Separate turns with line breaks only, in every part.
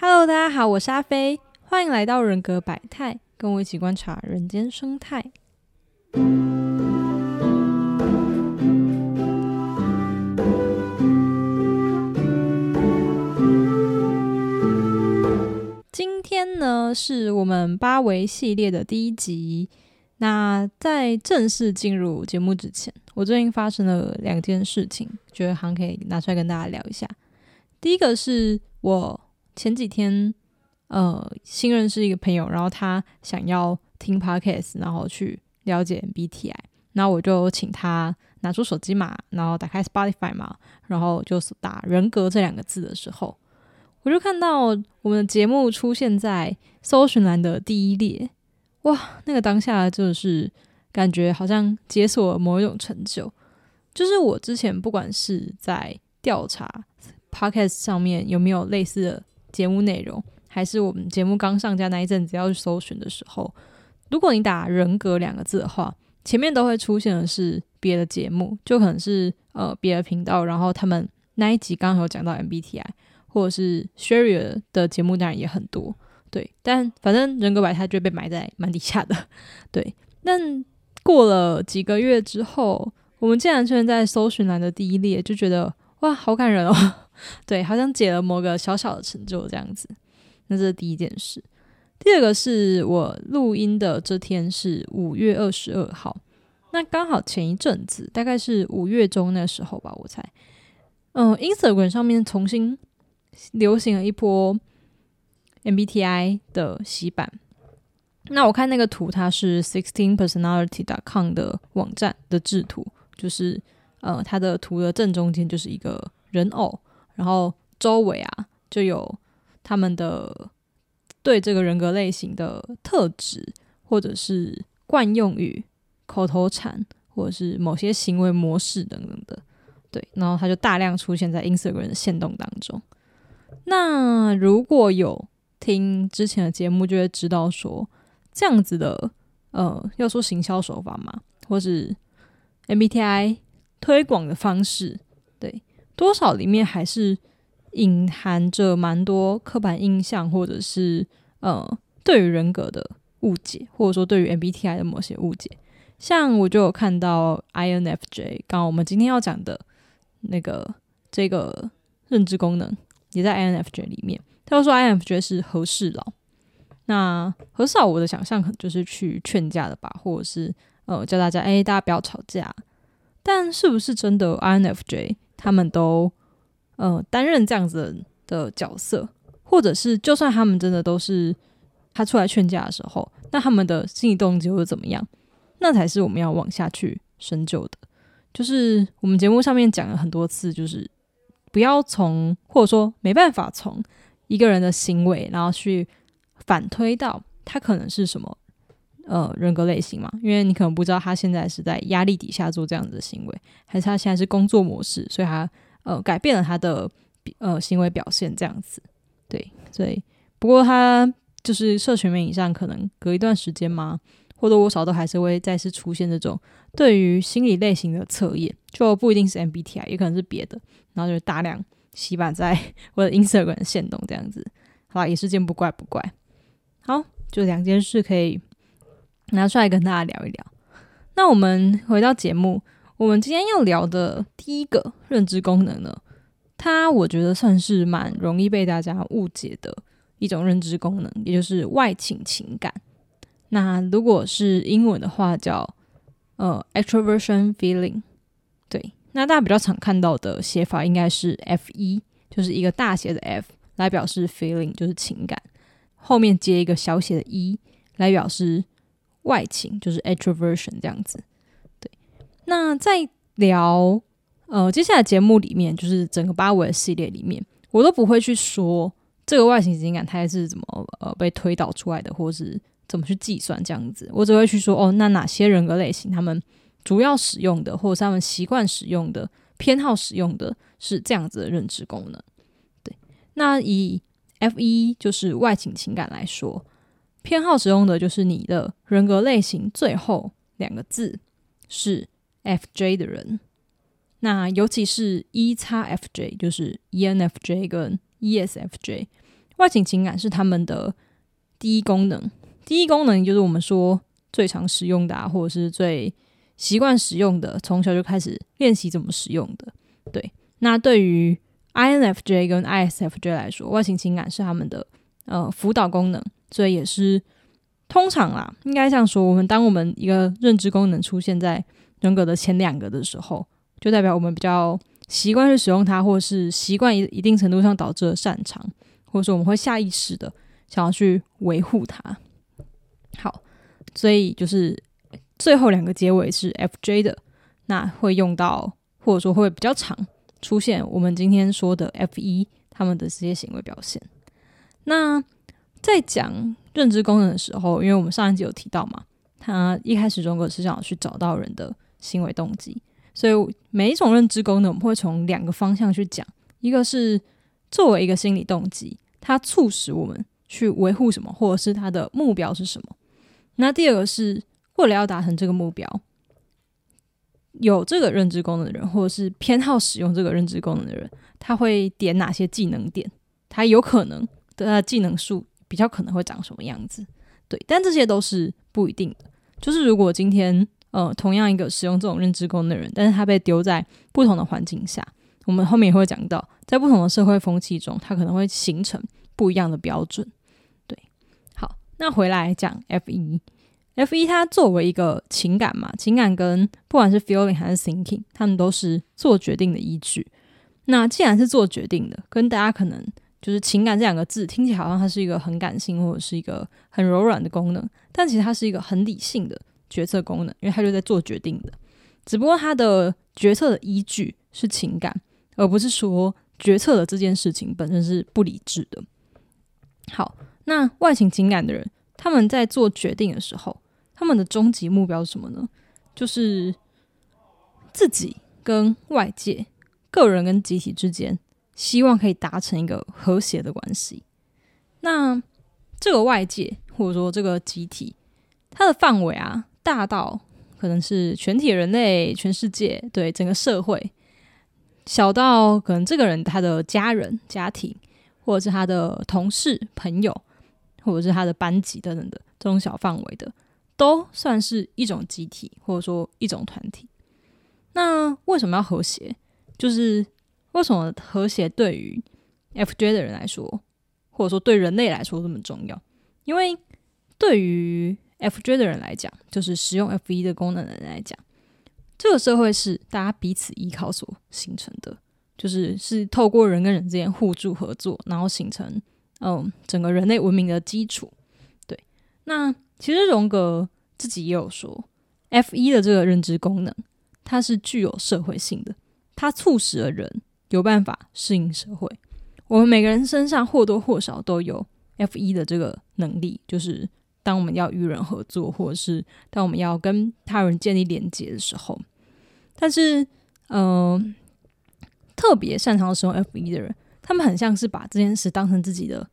Hello，大家好，我是阿飞，欢迎来到人格百态，跟我一起观察人间生态。今天呢，是我们八维系列的第一集。那在正式进入节目之前，我最近发生了两件事情，觉得还可以拿出来跟大家聊一下。第一个是我前几天呃新认识一个朋友，然后他想要听 podcast，然后去了解 MBTI，那我就请他拿出手机嘛，然后打开 Spotify 嘛，然后就打人格这两个字的时候，我就看到我们的节目出现在搜寻栏的第一列。哇，那个当下就是感觉好像解锁了某一种成就，就是我之前不管是在调查 podcast 上面有没有类似的节目内容，还是我们节目刚上架那一阵子要去搜寻的时候，如果你打“人格”两个字的话，前面都会出现的是别的节目，就可能是呃别的频道，然后他们那一集刚好有讲到 MBTI，或者是 Sherry 的节目当然也很多。对，但反正人格百态就被埋在蛮底下的。对，但过了几个月之后，我们竟然出现在搜寻栏的第一列，就觉得哇，好感人哦！对，好像解了某个小小的成就这样子。那这是第一件事。第二个是我录音的这天是五月二十二号，那刚好前一阵子，大概是五月中那时候吧，我猜。嗯，Instagram 上面重新流行了一波。MBTI 的洗版，那我看那个图，它是 Sixteen Personality dot com 的网站的制图，就是呃，它的图的正中间就是一个人偶，然后周围啊就有他们的对这个人格类型的特质，或者是惯用语、口头禅，或者是某些行为模式等等的，对，然后它就大量出现在 Instagram 的线动当中。那如果有听之前的节目就会知道，说这样子的，呃，要说行销手法嘛，或是 MBTI 推广的方式，对，多少里面还是隐含着蛮多刻板印象，或者是呃，对于人格的误解，或者说对于 MBTI 的某些误解。像我就有看到 INFJ，刚刚我们今天要讲的那个这个认知功能，也在 INFJ 里面。他又说：“INFJ 是和事佬，那和事佬我的想象可能就是去劝架的吧，或者是呃叫大家哎，大家不要吵架。但是不是真的 INFJ 他们都呃担任这样子的角色，或者是就算他们真的都是他出来劝架的时候，那他们的心理动机又怎么样？那才是我们要往下去深究的。就是我们节目上面讲了很多次，就是不要从或者说没办法从。”一个人的行为，然后去反推到他可能是什么呃人格类型嘛？因为你可能不知道他现在是在压力底下做这样子的行为，还是他现在是工作模式，所以他呃改变了他的呃行为表现这样子。对，所以不过他就是社群媒体上可能隔一段时间嘛，或多或少都还是会再次出现这种对于心理类型的测验，就不一定是 MBTI，也可能是别的，然后就是大量。洗版在 我的 Instagram 线动这样子，好也是件不怪不怪。好，就两件事可以拿出来跟大家聊一聊。那我们回到节目，我们今天要聊的第一个认知功能呢，它我觉得算是蛮容易被大家误解的一种认知功能，也就是外倾情感。那如果是英文的话，叫呃 extroversion feeling，对。那大家比较常看到的写法应该是 F 一，就是一个大写的 F 来表示 feeling，就是情感，后面接一个小写的 E 来表示外情，就是 extroversion 这样子。对，那在聊呃接下来节目里面，就是整个八维系列里面，我都不会去说这个外形情感它是怎么呃被推导出来的，或是怎么去计算这样子，我只会去说哦，那哪些人格类型他们。主要使用的，或者他们习惯使用的、偏好使用的是这样子的认知功能。对，那以 F 一就是外倾情感来说，偏好使用的就是你的人格类型最后两个字是 FJ 的人。那尤其是 E 叉 FJ，就是 ENFJ 跟 ESFJ，外倾情感是他们的第一功能。第一功能就是我们说最常使用的，啊，或者是最习惯使用的，从小就开始练习怎么使用的。对，那对于 INFJ 跟 ISFJ 来说，外倾情感是他们的呃辅导功能，所以也是通常啦，应该这样说：我们当我们一个认知功能出现在人格的前两个的时候，就代表我们比较习惯去使用它，或是习惯一一定程度上导致了擅长，或者说我们会下意识的想要去维护它。好，所以就是最后两个结尾是 FJ 的，那会用到或者说会比较长出现我们今天说的 F 一他们的这些行为表现。那在讲认知功能的时候，因为我们上一集有提到嘛，他一开始中国是想要去找到人的行为动机，所以每一种认知功能我们会从两个方向去讲，一个是作为一个心理动机，它促使我们去维护什么，或者是它的目标是什么。那第二个是为了要达成这个目标，有这个认知功能的人，或者是偏好使用这个认知功能的人，他会点哪些技能点？他有可能的技能数比较可能会长什么样子？对，但这些都是不一定的。就是如果今天呃同样一个使用这种认知功能的人，但是他被丢在不同的环境下，我们后面也会讲到，在不同的社会风气中，他可能会形成不一样的标准。对。好那回来讲 F 一，F 一它作为一个情感嘛，情感跟不管是 feeling 还是 thinking，他们都是做决定的依据。那既然是做决定的，跟大家可能就是情感这两个字听起来好像它是一个很感性或者是一个很柔软的功能，但其实它是一个很理性的决策功能，因为它就在做决定的。只不过它的决策的依据是情感，而不是说决策的这件事情本身是不理智的。好。那外倾情感的人，他们在做决定的时候，他们的终极目标是什么呢？就是自己跟外界、个人跟集体之间，希望可以达成一个和谐的关系。那这个外界或者说这个集体，它的范围啊，大到可能是全体人类、全世界，对整个社会；小到可能这个人他的家人、家庭，或者是他的同事、朋友。或者是他的班级等等的这种小范围的，都算是一种集体，或者说一种团体。那为什么要和谐？就是为什么和谐对于 FJ 的人来说，或者说对人类来说这么重要？因为对于 FJ 的人来讲，就是使用 F 一的功能的人来讲，这个社会是大家彼此依靠所形成的，就是是透过人跟人之间互助合作，然后形成。嗯，整个人类文明的基础，对。那其实荣格自己也有说，F 一的这个认知功能，它是具有社会性的，它促使了人有办法适应社会。我们每个人身上或多或少都有 F 一的这个能力，就是当我们要与人合作，或者是当我们要跟他人建立连接的时候。但是，嗯，特别擅长使用 F 一的人。他们很像是把这件事当成自己的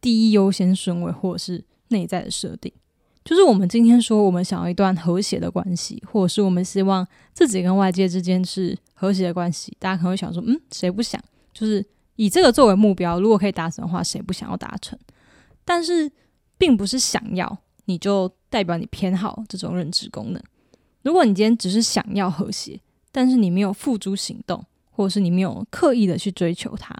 第一优先顺位，或者是内在的设定。就是我们今天说，我们想要一段和谐的关系，或者是我们希望自己跟外界之间是和谐的关系。大家可能会想说，嗯，谁不想？就是以这个作为目标，如果可以达成的话，谁不想要达成？但是，并不是想要你就代表你偏好这种认知功能。如果你今天只是想要和谐，但是你没有付诸行动，或者是你没有刻意的去追求它。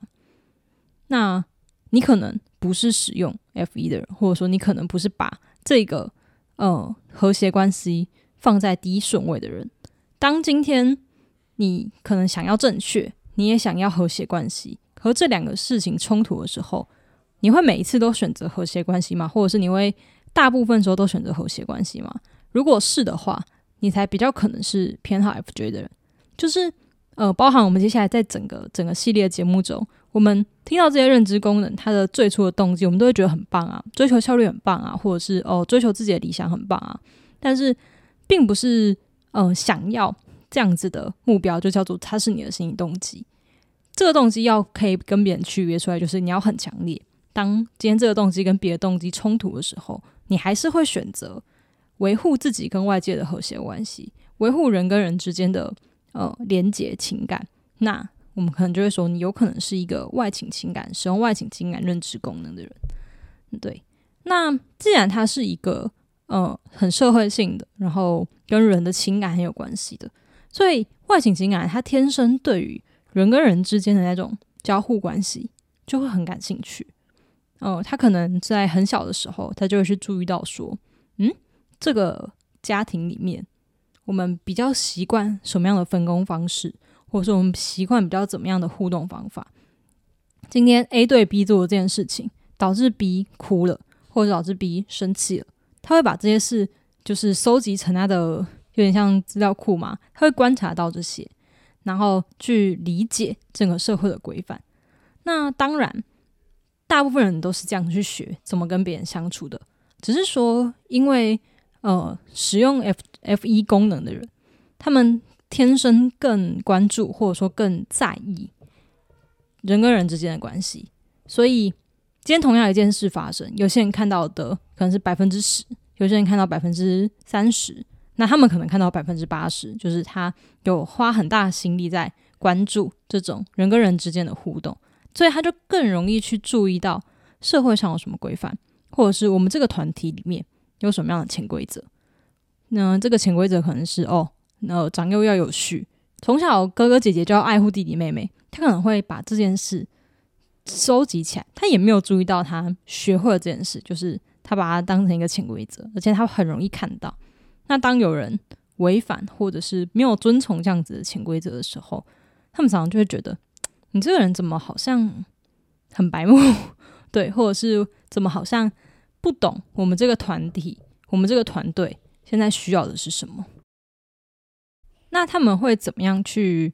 那你可能不是使用 F 一的人，或者说你可能不是把这个呃和谐关系放在第一顺位的人。当今天你可能想要正确，你也想要和谐关系，和这两个事情冲突的时候，你会每一次都选择和谐关系吗？或者是你会大部分时候都选择和谐关系吗？如果是的话，你才比较可能是偏好 FJ 的人。就是呃，包含我们接下来在整个整个系列节目中。我们听到这些认知功能，它的最初的动机，我们都会觉得很棒啊，追求效率很棒啊，或者是哦，追求自己的理想很棒啊。但是，并不是呃想要这样子的目标，就叫做它是你的心理动机。这个动机要可以跟别人区别出来，就是你要很强烈。当今天这个动机跟别的动机冲突的时候，你还是会选择维护自己跟外界的和谐关系，维护人跟人之间的呃连结情感。那。我们可能就会说你有可能是一个外倾情感、使用外倾情感认知功能的人。对，那既然它是一个呃很社会性的，然后跟人的情感很有关系的，所以外倾情感它天生对于人跟人之间的那种交互关系就会很感兴趣。哦，他可能在很小的时候，他就会去注意到说，嗯，这个家庭里面。我们比较习惯什么样的分工方式，或者说我们习惯比较怎么样的互动方法？今天 A 对 B 做这件事情，导致 B 哭了，或者导致 B 生气了，他会把这些事就是收集成他的有点像资料库嘛，他会观察到这些，然后去理解整个社会的规范。那当然，大部分人都是这样去学怎么跟别人相处的，只是说因为。呃，使用 F F 一功能的人，他们天生更关注或者说更在意人跟人之间的关系。所以，今天同样一件事发生，有些人看到的可能是百分之十，有些人看到百分之三十，那他们可能看到百分之八十，就是他有花很大的心力在关注这种人跟人之间的互动，所以他就更容易去注意到社会上有什么规范，或者是我们这个团体里面。有什么样的潜规则？那这个潜规则可能是哦，那长幼要有序，从小哥哥姐姐就要爱护弟弟妹妹。他可能会把这件事收集起来，他也没有注意到他学会了这件事，就是他把它当成一个潜规则，而且他很容易看到。那当有人违反或者是没有遵从这样子的潜规则的时候，他们常常就会觉得你这个人怎么好像很白目，对，或者是怎么好像。不懂我们这个团体，我们这个团队现在需要的是什么？那他们会怎么样去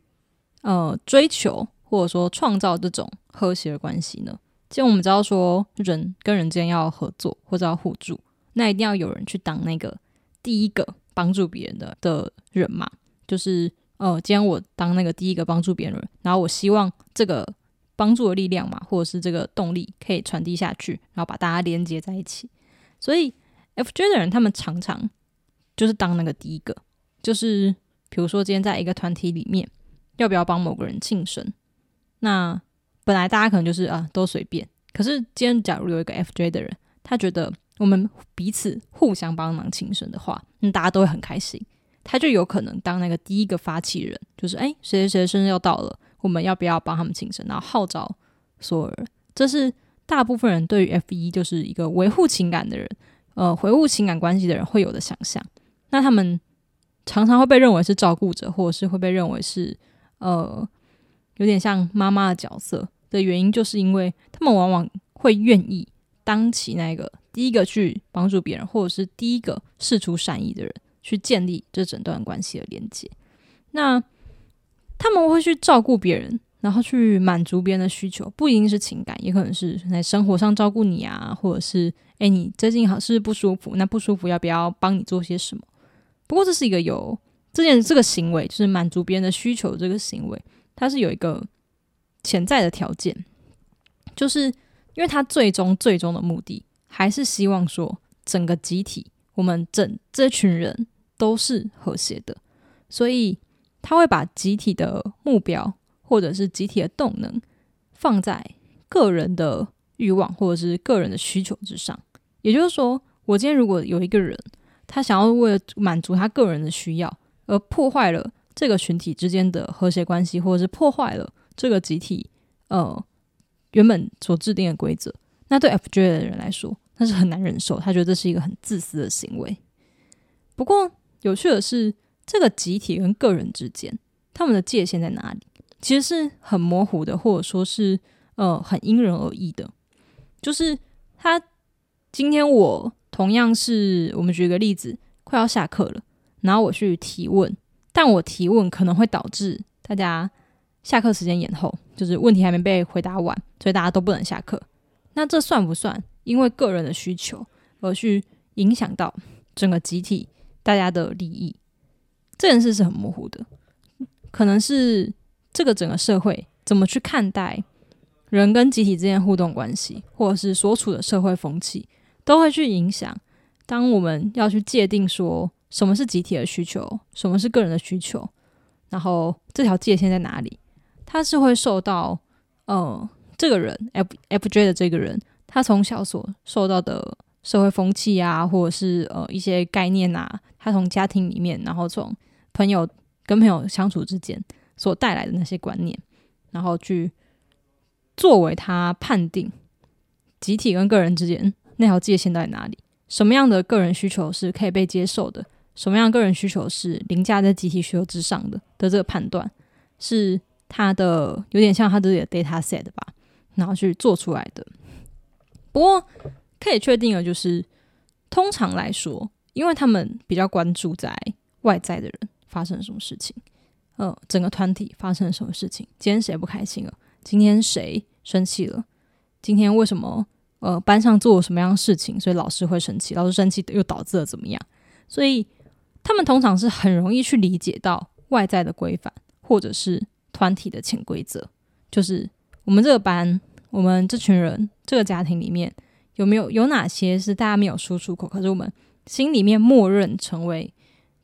呃追求或者说创造这种和谐的关系呢？既然我们知道说人跟人之间要合作或者要互助，那一定要有人去当那个第一个帮助别人的的人嘛。就是呃，既然我当那个第一个帮助别人，然后我希望这个。帮助的力量嘛，或者是这个动力可以传递下去，然后把大家连接在一起。所以，FJ 的人他们常常就是当那个第一个，就是比如说今天在一个团体里面，要不要帮某个人庆生？那本来大家可能就是啊都随便，可是今天假如有一个 FJ 的人，他觉得我们彼此互相帮忙庆生的话，那大家都会很开心，他就有可能当那个第一个发起人，就是哎谁谁谁生日要到了。我们要不要帮他们庆生？然后号召所有人，这是大部分人对于 F 一就是一个维护情感的人，呃，维护情感关系的人会有的想象。那他们常常会被认为是照顾者，或者是会被认为是呃有点像妈妈的角色的原因，就是因为他们往往会愿意当起那个第一个去帮助别人，或者是第一个试出善意的人，去建立这整段关系的连接。那他们会去照顾别人，然后去满足别人的需求，不一定是情感，也可能是在生活上照顾你啊，或者是哎，你最近好是不舒服，那不舒服要不要帮你做些什么？不过这是一个有这件这个行为，就是满足别人的需求这个行为，它是有一个潜在的条件，就是因为他最终最终的目的还是希望说整个集体，我们整这群人都是和谐的，所以。他会把集体的目标或者是集体的动能放在个人的欲望或者是个人的需求之上。也就是说，我今天如果有一个人，他想要为了满足他个人的需要而破坏了这个群体之间的和谐关系，或者是破坏了这个集体呃原本所制定的规则，那对 FJ 的人来说，那是很难忍受。他觉得这是一个很自私的行为。不过有趣的是。这个集体跟个人之间，他们的界限在哪里？其实是很模糊的，或者说是呃很因人而异的。就是他今天我同样是我们举个例子，快要下课了，然后我去提问，但我提问可能会导致大家下课时间延后，就是问题还没被回答完，所以大家都不能下课。那这算不算因为个人的需求而去影响到整个集体大家的利益？这件事是很模糊的，可能是这个整个社会怎么去看待人跟集体之间互动关系，或者是所处的社会风气，都会去影响。当我们要去界定说什么是集体的需求，什么是个人的需求，然后这条界限在哪里，它是会受到呃这个人 F F J 的这个人，他从小所受到的社会风气啊，或者是呃一些概念啊，他从家庭里面，然后从朋友跟朋友相处之间所带来的那些观念，然后去作为他判定集体跟个人之间那条界限在哪里，什么样的个人需求是可以被接受的，什么样个人需求是凌驾在集体需求之上的？的这个判断，是他的有点像他自己的 data set 吧，然后去做出来的。不过可以确定的就是，通常来说，因为他们比较关注在外在的人发生了什么事情，呃，整个团体发生了什么事情，今天谁不开心了？今天谁生气了？今天为什么？呃，班上做了什么样的事情，所以老师会生气，老师生气又导致了怎么样？所以他们通常是很容易去理解到外在的规范，或者是团体的潜规则，就是我们这个班，我们这群人，这个家庭里面有没有有哪些是大家没有说出口，可是我们心里面默认成为，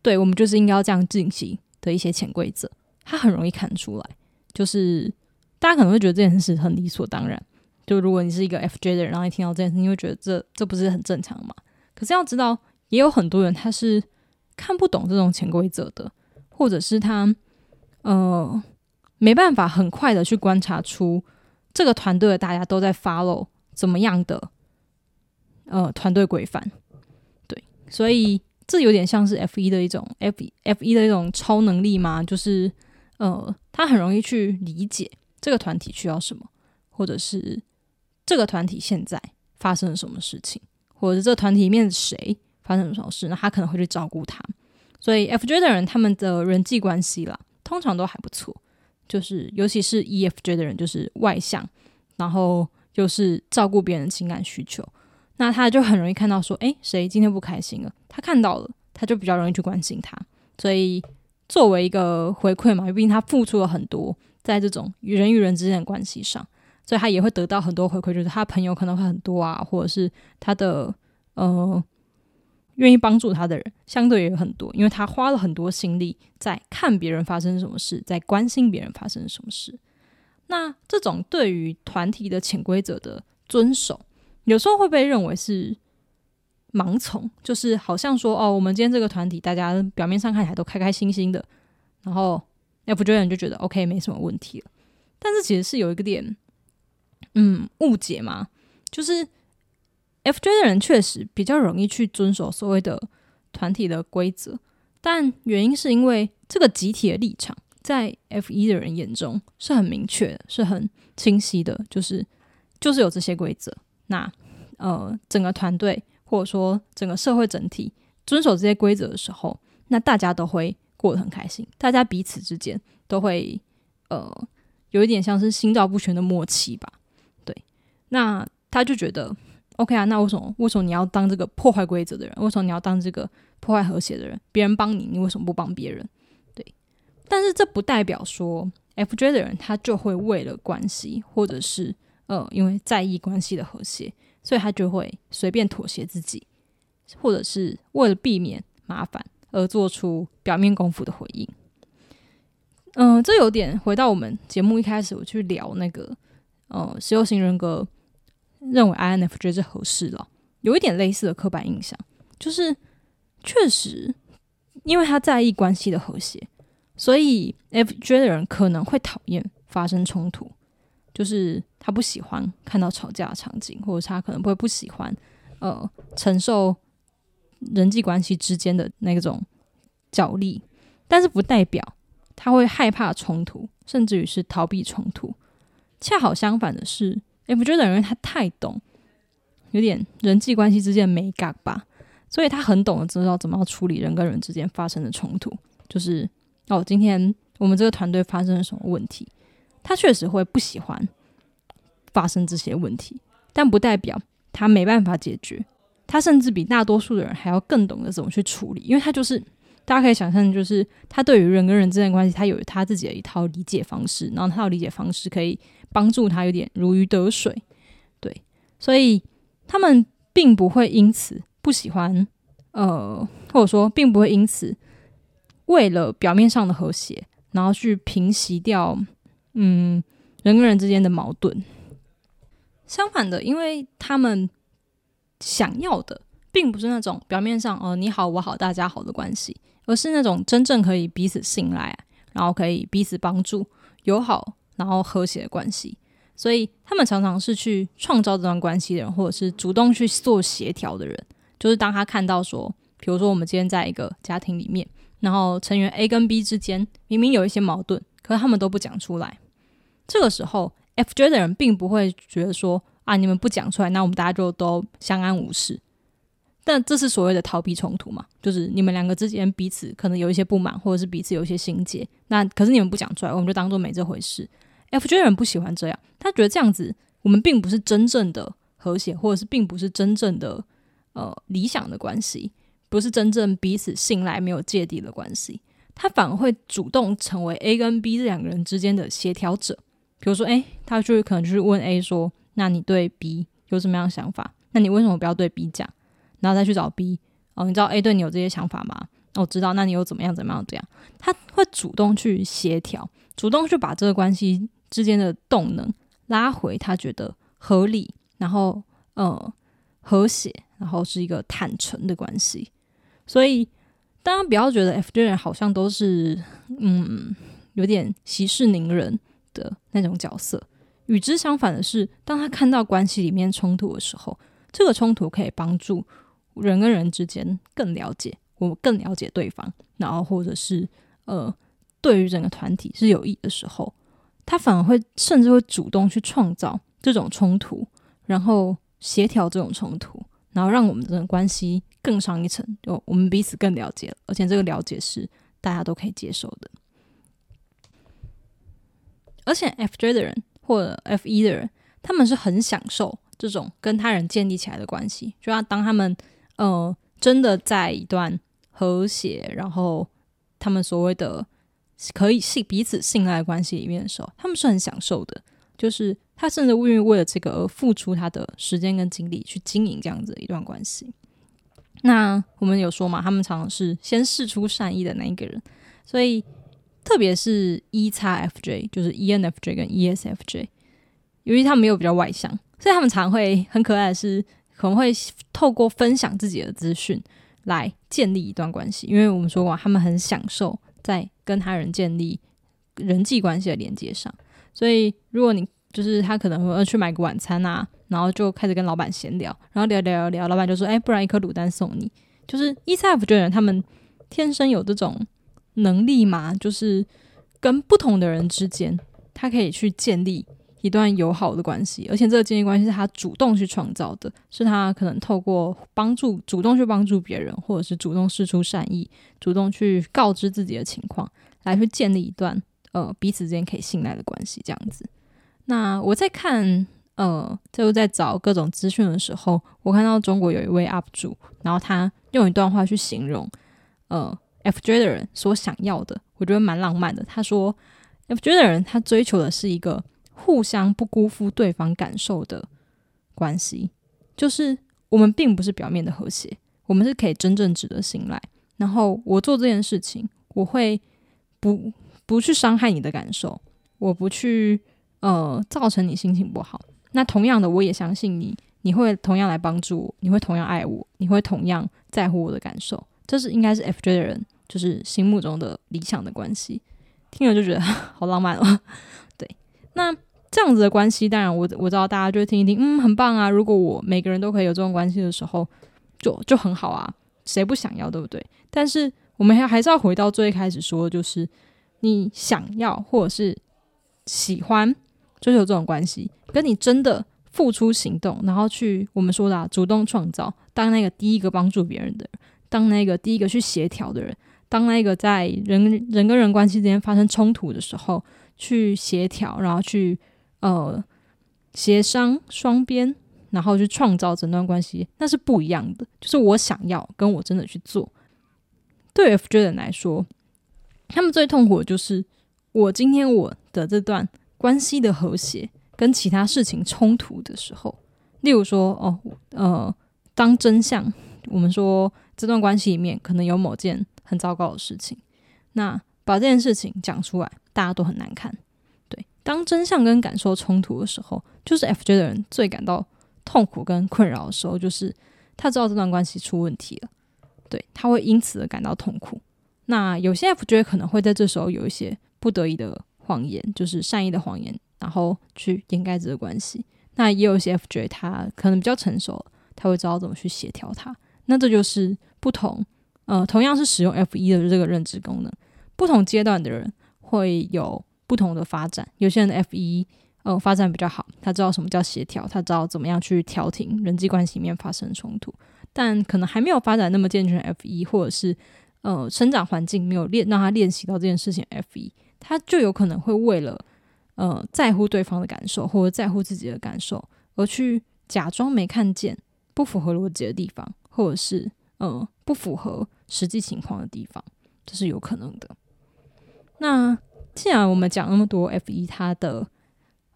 对我们就是应该要这样进行的一些潜规则，他很容易看出来，就是大家可能会觉得这件事很理所当然。就如果你是一个 FJ 的人，然后你听到这件事，你会觉得这这不是很正常吗？可是要知道，也有很多人他是看不懂这种潜规则的，或者是他呃没办法很快的去观察出这个团队的大家都在 follow 怎么样的呃团队规范。对，所以这有点像是 F 一的一种 F F 一的一种超能力吗，就是呃他很容易去理解这个团体需要什么，或者是。这个团体现在发生了什么事情，或者是这个团体里面谁发生了什么事，那他可能会去照顾他。所以 FJ 的人他们的人际关系啦，通常都还不错。就是尤其是 EFJ 的人，就是外向，然后又是照顾别人的情感需求，那他就很容易看到说，哎，谁今天不开心了？他看到了，他就比较容易去关心他。所以作为一个回馈嘛，毕竟他付出了很多在这种与人与人之间的关系上。所以他也会得到很多回馈，就是他朋友可能会很多啊，或者是他的呃愿意帮助他的人相对也很多，因为他花了很多心力在看别人发生什么事，在关心别人发生什么事。那这种对于团体的潜规则的遵守，有时候会被认为是盲从，就是好像说哦，我们今天这个团体大家表面上看起来都开开心心的，然后 F 觉得人就觉得 OK 没什么问题了，但是其实是有一个点。嗯，误解嘛，就是 F J 的人确实比较容易去遵守所谓的团体的规则，但原因是因为这个集体的立场在 F 一的人眼中是很明确，是很清晰的，就是就是有这些规则。那呃，整个团队或者说整个社会整体遵守这些规则的时候，那大家都会过得很开心，大家彼此之间都会呃有一点像是心照不宣的默契吧。对那他就觉得，OK 啊，那为什么为什么你要当这个破坏规则的人？为什么你要当这个破坏和谐的人？别人帮你，你为什么不帮别人？对，但是这不代表说 FJ 的人他就会为了关系，或者是呃，因为在意关系的和谐，所以他就会随便妥协自己，或者是为了避免麻烦而做出表面功夫的回应。嗯，这有点回到我们节目一开始我去聊那个呃，十六型人格。认为 INFJ 是合适了，有一点类似的刻板印象，就是确实，因为他在意关系的和谐，所以 FJ 的人可能会讨厌发生冲突，就是他不喜欢看到吵架的场景，或者他可能会不喜欢呃承受人际关系之间的那种角力，但是不代表他会害怕冲突，甚至于是逃避冲突。恰好相反的是。F 觉得因为他太懂，有点人际关系之间的美感吧，所以他很懂得知道怎么样处理人跟人之间发生的冲突。就是哦，今天我们这个团队发生了什么问题，他确实会不喜欢发生这些问题，但不代表他没办法解决。他甚至比大多数的人还要更懂得怎么去处理，因为他就是大家可以想象，就是他对于人跟人之间的关系，他有他自己的一套理解方式，然后他的理解方式可以。帮助他有点如鱼得水，对，所以他们并不会因此不喜欢，呃，或者说并不会因此为了表面上的和谐，然后去平息掉嗯人跟人之间的矛盾。相反的，因为他们想要的并不是那种表面上哦你好我好大家好的关系，而是那种真正可以彼此信赖，然后可以彼此帮助、友好然后和谐的关系。所以他们常常是去创造这段关系的人，或者是主动去做协调的人。就是当他看到说，比如说我们今天在一个家庭里面，然后成员 A 跟 B 之间明明有一些矛盾，可是他们都不讲出来。这个时候，FJ 的人并不会觉得说啊，你们不讲出来，那我们大家就都相安无事。但这是所谓的逃避冲突嘛？就是你们两个之间彼此可能有一些不满，或者是彼此有一些心结，那可是你们不讲出来，我们就当做没这回事。FJ 的人不喜欢这样，他觉得这样子我们并不是真正的和谐，或者是并不是真正的呃理想的关系，不是真正彼此信赖、没有芥蒂的关系。他反而会主动成为 A 跟 B 这两个人之间的协调者。比如说，诶，他就可能就是问 A 说：“那你对 B 有什么样的想法？那你为什么不要对 B 讲？然后再去找 B 哦，你知道 A 对你有这些想法吗？我知道，那你又怎么样？怎么样？这样他会主动去协调，主动去把这个关系。之间的动能拉回，他觉得合理，然后呃和谐，然后是一个坦诚的关系。所以大家不要觉得 F J 人好像都是嗯有点息事宁人的那种角色。与之相反的是，当他看到关系里面冲突的时候，这个冲突可以帮助人跟人之间更了解，我们更了解对方，然后或者是呃对于整个团体是有益的时候。他反而会甚至会主动去创造这种冲突，然后协调这种冲突，然后让我们的关系更上一层，就我们彼此更了解，而且这个了解是大家都可以接受的。而且 FJ 的人或者 F 一的人，他们是很享受这种跟他人建立起来的关系，就要当他们呃真的在一段和谐，然后他们所谓的。可以信彼此信赖关系里面的时候，他们是很享受的。就是他甚至愿意为了这个而付出他的时间跟精力去经营这样子的一段关系。那我们有说嘛，他们常常是先试出善意的那一个人。所以特别是 E 叉 FJ，就是 ENFJ 跟 ESFJ，由于他们又比较外向，所以他们常会很可爱的是，可能会透过分享自己的资讯来建立一段关系。因为我们说过，他们很享受。在跟他人建立人际关系的连接上，所以如果你就是他可能会去买个晚餐啊，然后就开始跟老板闲聊，然后聊聊聊，老板就说：“哎，不然一颗卤蛋送你。”就是 e 叉 fj 的人他们天生有这种能力嘛，就是跟不同的人之间，他可以去建立一段友好的关系，而且这个建立关系是他主动去创造的，是他可能透过帮助，主动去帮助别人，或者是主动示出善意，主动去告知自己的情况，来去建立一段呃彼此之间可以信赖的关系。这样子。那我在看呃，就在找各种资讯的时候，我看到中国有一位 UP 主，然后他用一段话去形容呃 FJ 的人所想要的，我觉得蛮浪漫的。他说，FJ 的人他追求的是一个。互相不辜负对方感受的关系，就是我们并不是表面的和谐，我们是可以真正值得信赖。然后我做这件事情，我会不不去伤害你的感受，我不去呃造成你心情不好。那同样的，我也相信你，你会同样来帮助我，你会同样爱我，你会同样在乎我的感受。这是应该是 FJ 的人就是心目中的理想的关系。听了就觉得 好浪漫哦。对，那。这样子的关系，当然我我知道大家就会听一听，嗯，很棒啊！如果我每个人都可以有这种关系的时候，就就很好啊，谁不想要，对不对？但是我们还还是要回到最开始说，就是你想要或者是喜欢追求这种关系，跟你真的付出行动，然后去我们说的主动创造，当那个第一个帮助别人的人，当那个第一个去协调的人，当那个在人人跟人关系之间发生冲突的时候去协调，然后去。呃，协商双边，然后去创造整段关系，那是不一样的。就是我想要，跟我真的去做。对 FJ 人来说，他们最痛苦的就是我今天我的这段关系的和谐跟其他事情冲突的时候，例如说，哦，呃，当真相，我们说这段关系里面可能有某件很糟糕的事情，那把这件事情讲出来，大家都很难看。对，当真相跟感受冲突的时候，就是 FJ 的人最感到痛苦跟困扰的时候，就是他知道这段关系出问题了，对他会因此而感到痛苦。那有些 FJ 可能会在这时候有一些不得已的谎言，就是善意的谎言，然后去掩盖这个关系。那也有一些 FJ 他可能比较成熟，他会知道怎么去协调它。那这就是不同，呃，同样是使用 F 一的这个认知功能，不同阶段的人会有不同的发展。有些人的 F 一呃发展比较好，他知道什么叫协调，他知道怎么样去调停人际关系里面发生冲突，但可能还没有发展那么健全 F 一，或者是呃生长环境没有练让他练习到这件事情 F 一，他就有可能会为了呃在乎对方的感受或者在乎自己的感受而去假装没看见不符合逻辑的地方。或者是呃不符合实际情况的地方，这是有可能的。那既然我们讲那么多 F 一它的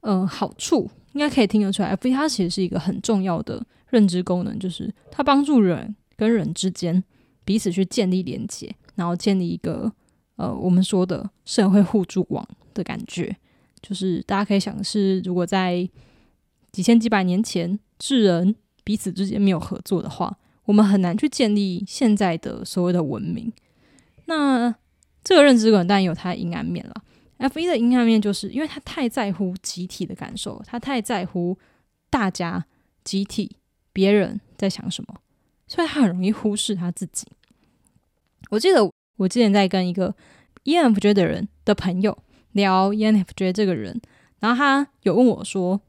呃好处，应该可以听得出来，F 一它其实是一个很重要的认知功能，就是它帮助人跟人之间彼此去建立连接，然后建立一个呃我们说的社会互助网的感觉。就是大家可以想是，如果在几千几百年前智人彼此之间没有合作的话。我们很难去建立现在的所谓的文明。那这个认知可能当然有它的阴暗面了。F 一的阴暗面就是因为他太在乎集体的感受，他太在乎大家、集体、别人在想什么，所以他很容易忽视他自己。我记得我之前在跟一个 ENFJ 的人的朋友聊 ENFJ 这个人，然后他有问我说，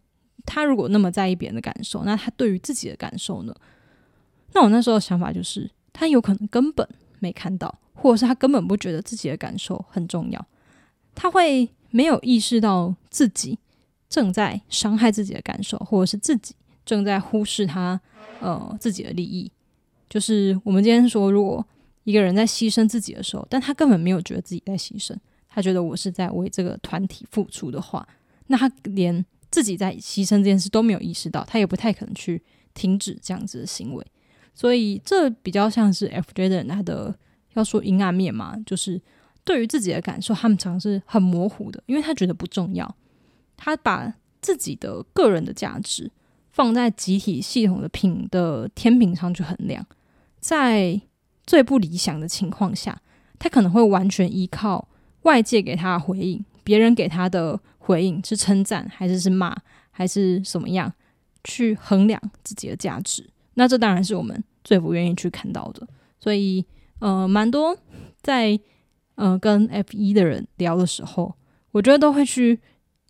他如果那么在意别人的感受，那他对于自己的感受呢？那我那时候的想法就是，他有可能根本没看到，或者是他根本不觉得自己的感受很重要，他会没有意识到自己正在伤害自己的感受，或者是自己正在忽视他呃自己的利益。就是我们今天说，如果一个人在牺牲自己的时候，但他根本没有觉得自己在牺牲，他觉得我是在为这个团体付出的话，那他连自己在牺牲这件事都没有意识到，他也不太可能去停止这样子的行为。所以这比较像是 FJ 的人他的要说阴暗面嘛，就是对于自己的感受，他们常是很模糊的，因为他觉得不重要。他把自己的个人的价值放在集体系统的品的天平上去衡量，在最不理想的情况下，他可能会完全依靠外界给他的回应，别人给他的回应是称赞还是是骂还是什么样，去衡量自己的价值。那这当然是我们最不愿意去看到的，所以呃，蛮多在呃跟 F 一的人聊的时候，我觉得都会去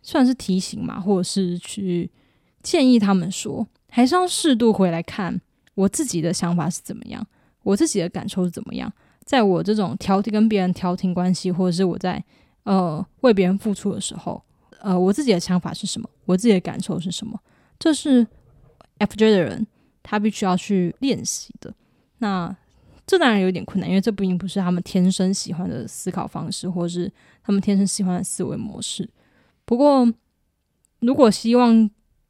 算是提醒嘛，或者是去建议他们说，还是要适度回来看我自己的想法是怎么样，我自己的感受是怎么样，在我这种调跟别人调停关系，或者是我在呃为别人付出的时候，呃，我自己的想法是什么，我自己的感受是什么，这是 FJ 的人。他必须要去练习的，那这当然有点困难，因为这并不是他们天生喜欢的思考方式，或是他们天生喜欢的思维模式。不过，如果希望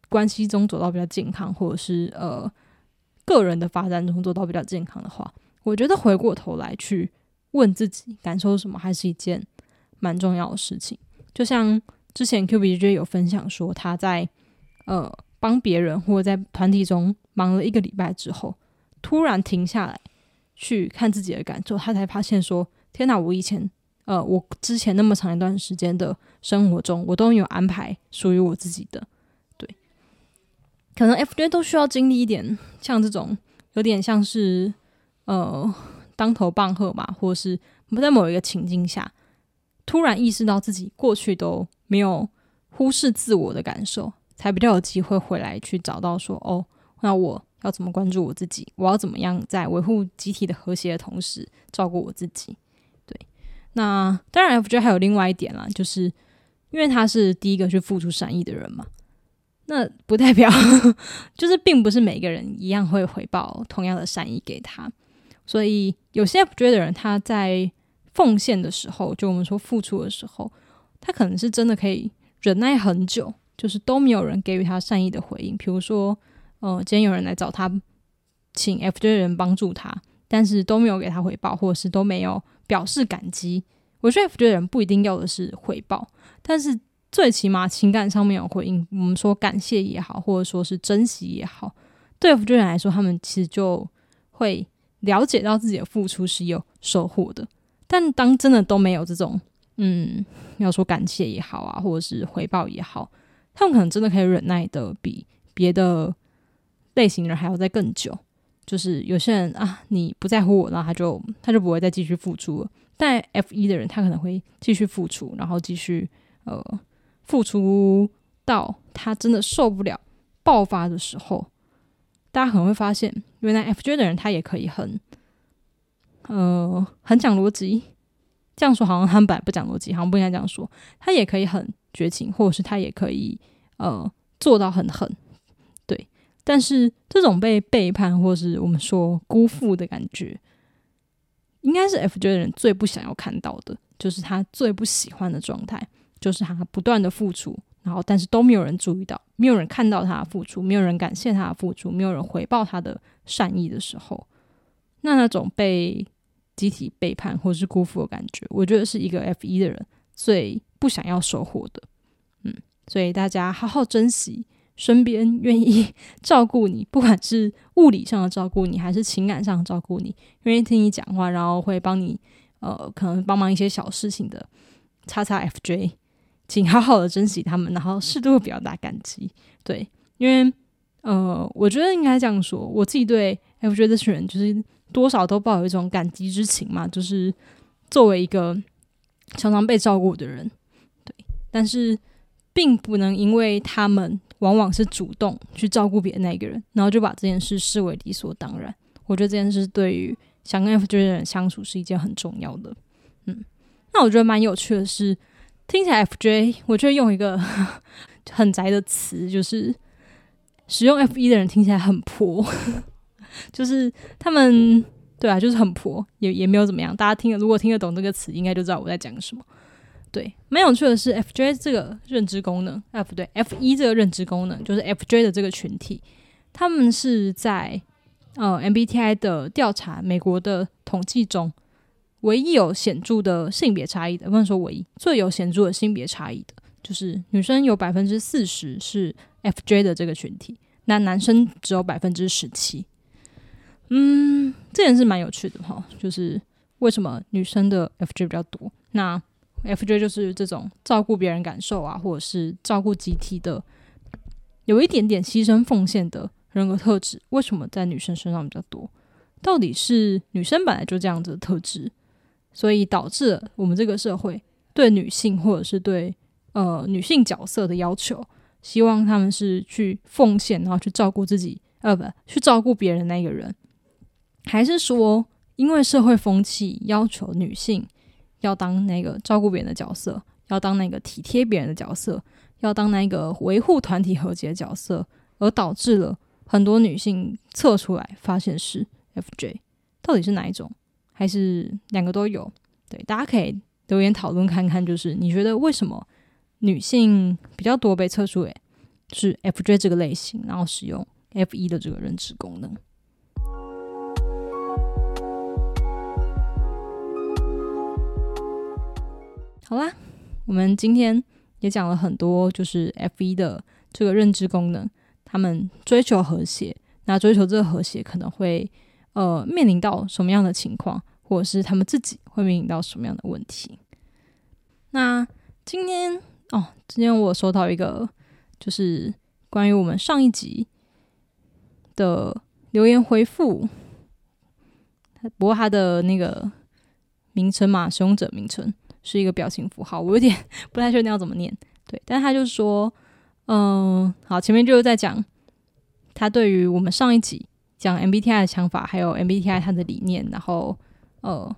关系中走到比较健康，或者是呃个人的发展中走到比较健康的话，我觉得回过头来去问自己感受什么，还是一件蛮重要的事情。就像之前 Q B J 有分享说，他在呃。帮别人或者在团体中忙了一个礼拜之后，突然停下来去看自己的感受，他才发现说：“天哪！我以前呃，我之前那么长一段时间的生活中，我都有安排属于我自己的。”对，可能 F J 都需要经历一点像这种有点像是呃当头棒喝嘛，或者是在某一个情境下突然意识到自己过去都没有忽视自我的感受。才比较有机会回来去找到说哦，那我要怎么关注我自己？我要怎么样在维护集体的和谐的同时照顾我自己？对，那当然，F J 还有另外一点啦，就是因为他是第一个去付出善意的人嘛，那不代表 就是并不是每个人一样会回报同样的善意给他，所以有些 F J 的人他在奉献的时候，就我们说付出的时候，他可能是真的可以忍耐很久。就是都没有人给予他善意的回应，比如说，呃，今天有人来找他，请 FJ 的人帮助他，但是都没有给他回报，或者是都没有表示感激。我觉得 FJ 的人不一定要的是回报，但是最起码情感上面有回应，我们说感谢也好，或者说是珍惜也好，对 FJ 人来说，他们其实就会了解到自己的付出是有收获的。但当真的都没有这种，嗯，要说感谢也好啊，或者是回报也好，他们可能真的可以忍耐的比别的类型人还要再更久。就是有些人啊，你不在乎我，然后他就他就不会再继续付出了。但 F 一的人，他可能会继续付出，然后继续呃付出到他真的受不了爆发的时候，大家可能会发现，原来 F J 的人他也可以很呃很讲逻辑。这样说好像他们本来不讲逻辑，好像不应该这样说。他也可以很绝情，或者是他也可以呃做到很狠。对但是这种被背叛，或是我们说辜负的感觉，应该是 FJ 的人最不想要看到的，就是他最不喜欢的状态，就是他不断的付出，然后但是都没有人注意到，没有人看到他的付出，没有人感谢他的付出，没有人回报他的善意的时候，那那种被集体背叛或是辜负的感觉，我觉得是一个 F 一的人最不想要收获的。嗯，所以大家好好珍惜。身边愿意 照顾你，不管是物理上的照顾你，还是情感上的照顾你，愿意听你讲话，然后会帮你，呃，可能帮忙一些小事情的，叉叉 FJ，请好好的珍惜他们，然后适度表达感激。对，因为，呃，我觉得应该这样说，我自己对 FJ 这群人，就是多少都抱有一种感激之情嘛，就是作为一个常常被照顾的人，但是并不能因为他们。往往是主动去照顾别的那个人，然后就把这件事视为理所当然。我觉得这件事对于想跟 FJ 的人相处是一件很重要的。嗯，那我觉得蛮有趣的是，听起来 FJ，我觉得用一个很宅的词，就是使用 F1 的人听起来很婆，就是他们对啊，就是很婆，也也没有怎么样。大家听，如果听得懂这个词，应该就知道我在讲什么。对，蛮有趣的是，FJ 这个认知功能，啊不对，F 一这个认知功能，就是 FJ 的这个群体，他们是在呃 MBTI 的调查，美国的统计中，唯一有显著的性别差异的，不能说唯一，最有显著的性别差异的，就是女生有百分之四十是 FJ 的这个群体，那男生只有百分之十七。嗯，这也是蛮有趣的哈，就是为什么女生的 FJ 比较多？那 FJ 就是这种照顾别人感受啊，或者是照顾集体的，有一点点牺牲奉献的人格特质，为什么在女生身上比较多？到底是女生本来就这样子的特质，所以导致了我们这个社会对女性或者是对呃女性角色的要求，希望他们是去奉献，然后去照顾自己，呃，不，去照顾别人那个人，还是说因为社会风气要求女性？要当那个照顾别人的角色，要当那个体贴别人的角色，要当那个维护团体和解的角色，而导致了很多女性测出来发现是 FJ，到底是哪一种，还是两个都有？对，大家可以留言讨论看看，就是你觉得为什么女性比较多被测出诶是 FJ 这个类型，然后使用 F 一的这个认知功能？好啦，我们今天也讲了很多，就是 F 一的这个认知功能，他们追求和谐，那追求这个和谐可能会呃面临到什么样的情况，或者是他们自己会面临到什么样的问题？那今天哦，今天我收到一个就是关于我们上一集的留言回复，不过它的那个名称嘛，使用者名称。是一个表情符号，我有点 不太确定要怎么念。对，但他就说，嗯，好，前面就是在讲他对于我们上一集讲 MBTI 的想法，还有 MBTI 它的理念，然后呃，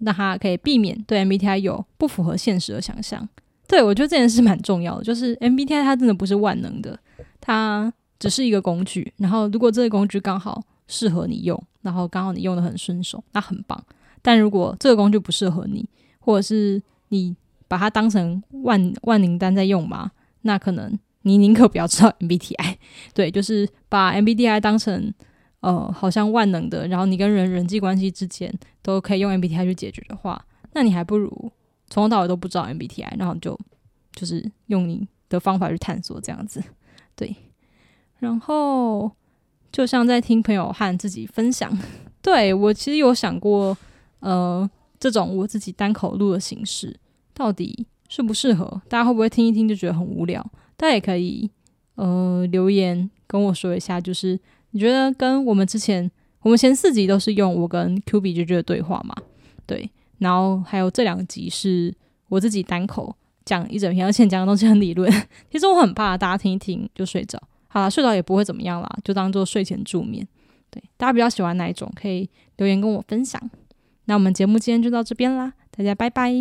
让他可以避免对 MBTI 有不符合现实的想象。对我觉得这件事蛮重要的，就是 MBTI 它真的不是万能的，它只是一个工具。然后如果这个工具刚好适合你用，然后刚好你用的很顺手，那很棒。但如果这个工具不适合你，或者是你把它当成万万灵丹在用嘛？那可能你宁可不要知道 MBTI，对，就是把 MBTI 当成呃好像万能的，然后你跟人人际关系之间都可以用 MBTI 去解决的话，那你还不如从头到尾都不知道 MBTI，然后就就是用你的方法去探索这样子。对，然后就像在听朋友和自己分享，对我其实有想过，呃，这种我自己单口录的形式到底适不适合？大家会不会听一听就觉得很无聊？大家也可以呃留言跟我说一下，就是你觉得跟我们之前我们前四集都是用我跟 Q B 就觉得对话嘛？对，然后还有这两集是我自己单口。讲一整篇，而且讲的东西很理论。其实我很怕大家听一听就睡着，好了，睡着也不会怎么样啦，就当做睡前助眠。对，大家比较喜欢哪一种，可以留言跟我分享。那我们节目今天就到这边啦，大家拜拜。